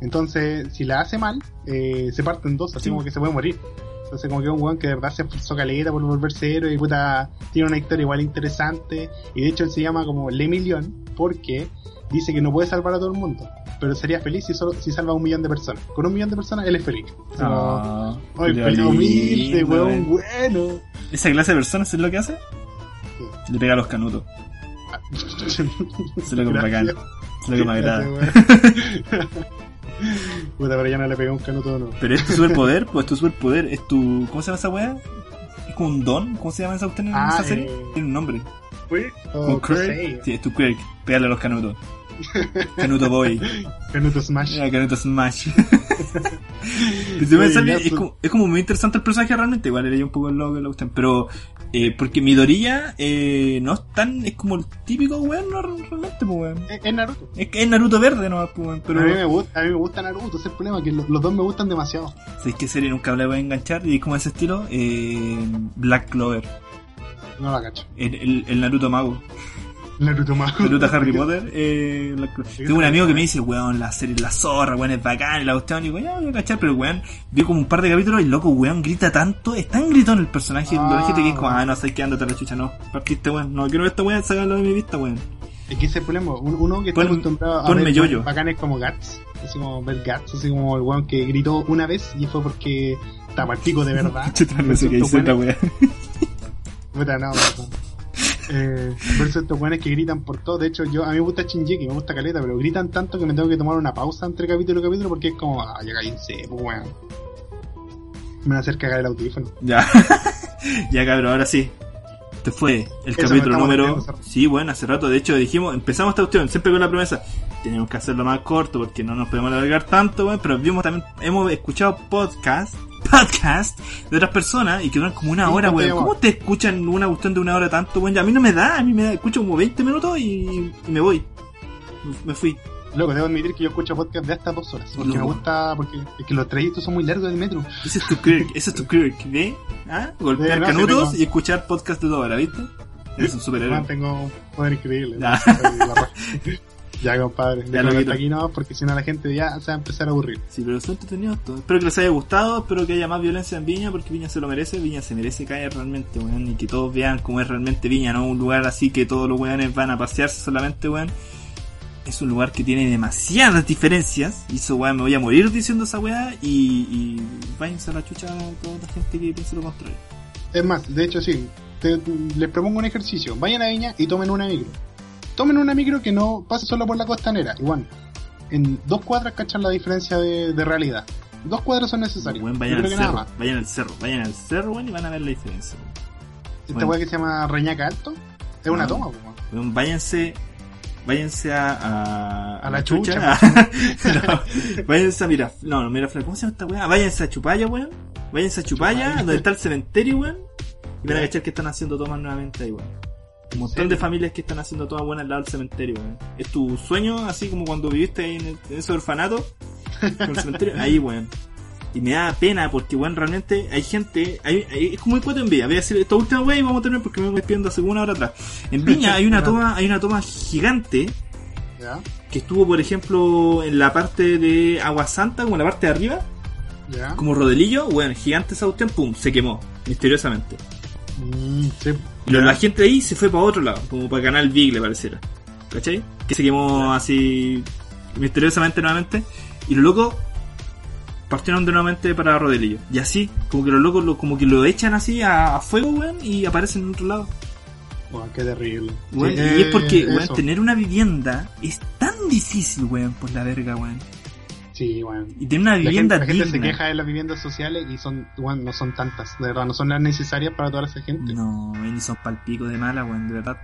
Entonces, si la hace mal, eh, se parte en dos, así Sí. como que se puede morir. Entonces, como que es un weón que de verdad se esforzó caleta por volverse héroe y puta, tiene una historia igual interesante. Y de hecho, él se llama como Le Million porque dice que no puede salvar a todo el mundo, pero sería feliz si, solo, si salva a un millón de personas. Con un millón de personas, él es feliz. Ah, Ay, culiao pero humilde, lindo, weón, bueno. Esa clase de personas es lo que hace. Le pega a los canutos. [laughs] Eso es lo que me bacán. Es lo agrada. [laughs] Puta, pero ya no le pegué un canuto no. Pero es tu [laughs] superpoder, pues tu superpoder, es tu. ¿Cómo se llama esa weá? Es como un don, ¿cómo se llama esa cuestión en Ah, esa serie? eh, Tiene un nombre. ¿Con Oh. Sí, es tu Kirk. Pégale a los canutos. [laughs] Canuto Boy. Canuto Smash. Ah, Canuto Smash. [laughs] Si Oye, sale- es, pues. como, es como muy interesante el personaje realmente, igual era yo un poco el loco que le gustan, pero eh, porque Midoriya eh, no es tan, es como el típico weón, no realmente, pues weón. Es, es Naruto. Es que es Naruto verde nomás, pues weón, pero a, mí me gusta, a mí me gusta Naruto, ese es el problema, que lo- los dos me gustan demasiado. ¿sabes qué serie nunca le voy a enganchar? Y es como ese estilo, eh, Black Clover, No la cacho. el, el, el Naruto mago. Naruto más. Naruto Harry [laughs] Potter, eh. Tengo un amigo que me dice, weón, la serie la zorra, weón, es bacán, la cuestión, y digo, ya voy a cachar, pero weón, vi como un par de capítulos y loco, weón, grita tanto, es tan gritón el personaje, Ah, la gente que es como, weón. ah, no, sabes que ándate a la chucha, no, partiste, weón, no quiero ver esta weón, sácalo de mi vista, weón. Es que ese es el problema, un- uno que está Pon- acostumbrado a ver yoyo. bacanes como Guts, así como ver Guts, así como el weón que gritó una vez y fue porque estaba el pico de verdad. [laughs] Chuta, no sé qué dice esta weón. Puta, no, perdón. Eh, versus estos weones que gritan por todo. De hecho, yo a mí me gusta Shinjeki, me gusta Caleta, pero gritan tanto que me tengo que tomar una pausa entre capítulo y capítulo porque es como, ah, ya cállense, pues weón. Me van a hacer cagar el audífono. Ya, [laughs] ya cabrón, ahora sí. Este fue el Eso capítulo número. Sí, bueno, hace rato. De hecho, dijimos, empezamos esta cuestión siempre con la promesa. Tenemos que hacerlo más corto porque no nos podemos alargar tanto, weón. Pero vimos también, hemos escuchado podcast, podcast de otras personas y que duran como una hora, ¿cuánto weón. ¿Cómo te escuchan una cuestión de una hora tanto, weón? A mí no me da, a mí me da, escucho como 20 minutos y, y me voy. Me fui. Loco, debo admitir que yo escucho podcast de hasta dos horas. Porque me gusta, porque es que los trayectos son muy largos del metro. Ese es tu Kirk, ese es tu Kirk, ¿ve? ¿Ah? Golpear no, canutos y escuchar podcast de dos horas, ¿viste? Es un superhéroe. Tengo un poder increíble. Ya. [laughs] Ya, compadre. Ya, hasta aquí no, porque si no la gente ya se va a empezar a aburrir. Sí, pero son entretenidos todos. Espero que les haya gustado, espero que haya más violencia en Viña, porque Viña se lo merece, Viña se merece caer realmente, weón, y que todos vean cómo es realmente Viña, no un lugar así que todos los weones van a pasearse solamente, weón. Es un lugar que tiene demasiadas diferencias, y eso, weón, me voy a morir diciendo esa weá, y, y váyanse a la chucha a toda la gente que piense lo contrario. Es más, de hecho sí, te- les propongo un ejercicio. Vayan a Viña y tomen una micro. Tomen una micro que no pase solo por la costanera. Igual, en dos cuadras cachan la diferencia de, de realidad. Dos cuadras son necesarias. Vayan al cerro, vayan al cerro, vayan al cerro, weón, y van a ver la diferencia. Esta Bueno. weá que se llama Reñaca Alto es una toma, weón. Váyanse, váyanse a, a, A la [laughs] No, váyanse a Miraf, no, no, Miraflores, ¿cómo se llama esta weá? Váyanse a Chupaya, weón. Váyanse a Chupaya, Chupaya. donde está el cementerio, weón. Y van a cachar que están haciendo tomas nuevamente ahí, weón. Un montón de familias que están haciendo tomas buenas al lado del cementerio, weón. Es tu sueño, así como cuando viviste ahí en, el- en ese orfanato, [laughs] con el cementerio, ahí, weón. Y me da pena porque, weón, realmente hay gente, hay, hay- es como el cuento en Villa. Voy a decir esta última weá y vamos a terminar porque me voy despidiendo hace una hora atrás. En Viña [laughs] hay una toma, hay una toma gigante ¿Ya? que estuvo, por ejemplo, en la parte de Agua Santa, como en la parte de arriba, ¿Ya? como rodelillo, bueno, gigante esa cuestión, pum, se quemó, misteriosamente. Mm, sí. Y Ya. la gente de ahí se fue para otro lado, como para Canal Big, le pareciera. ¿Cachai? Que se quemó así misteriosamente nuevamente. Y los locos partieron de nuevamente para Rodelillo. Y así, como que los locos lo, como que lo echan así a, a fuego, weón, y aparecen en otro lado. Weón, qué terrible. Weón, Sí, y es porque, eh, weón, tener una vivienda es tan difícil, weón, por la verga, weón. Sí, bueno. Y tiene una La gente, vivienda la gente se queja de las viviendas sociales y son, bueno, no son tantas, de verdad, no son las necesarias para toda esa gente. No, ni son palpico de mala, weón, de verdad.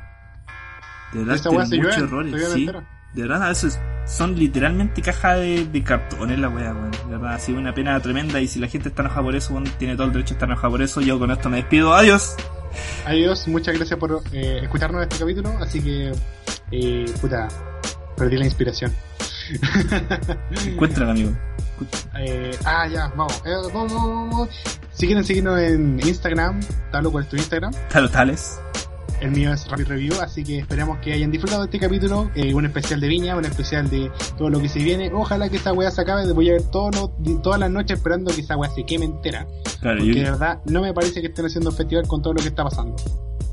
De verdad, tienen muchos llueve, errores, sí. entera. De verdad, a veces son literalmente cajas de, de cartones la weá, weón. De verdad, ha sido una pena tremenda y si la gente está enojada por eso, weón, tiene todo el derecho a estar enojada por eso. Yo con esto me despido. Adiós. Adiós, muchas gracias por eh, escucharnos este capítulo, así que, eh, puta, perdí la inspiración. [laughs] Encuentran, amigo. Eh, ah, ya, vamos, eh, vamos, vamos, vamos. Si quieren seguirnos en Instagram, Talo, ¿cuál es tu Instagram? Talo tales. El mío es Rapid Review, así que esperamos que hayan disfrutado de este capítulo, eh, un especial de Viña, un especial de todo lo que se viene. Ojalá que esta weá se acabe, voy a ver todo lo- todas las noches esperando que esa weá se queme entera. Claro, Porque de verdad no me parece que estén haciendo un festival con todo lo que está pasando.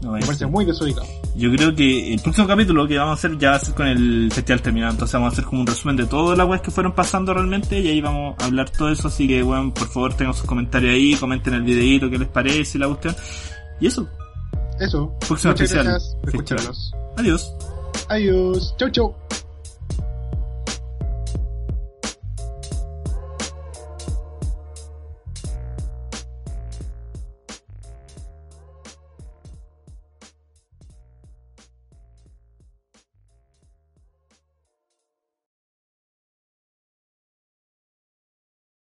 No, Me parece muy desubicado. yo creo que el próximo capítulo que vamos a hacer ya va a ser con el festival terminado. Entonces vamos a hacer como un resumen de todas las weas que fueron pasando realmente y ahí vamos a hablar todo eso. Así que, weón, por favor tengan sus comentarios ahí, comenten el videito qué les parece, la cuestión. Y eso, Eso. Próximo Muchas especial. gracias escucharnos. adiós. Adiós. Chau, chau.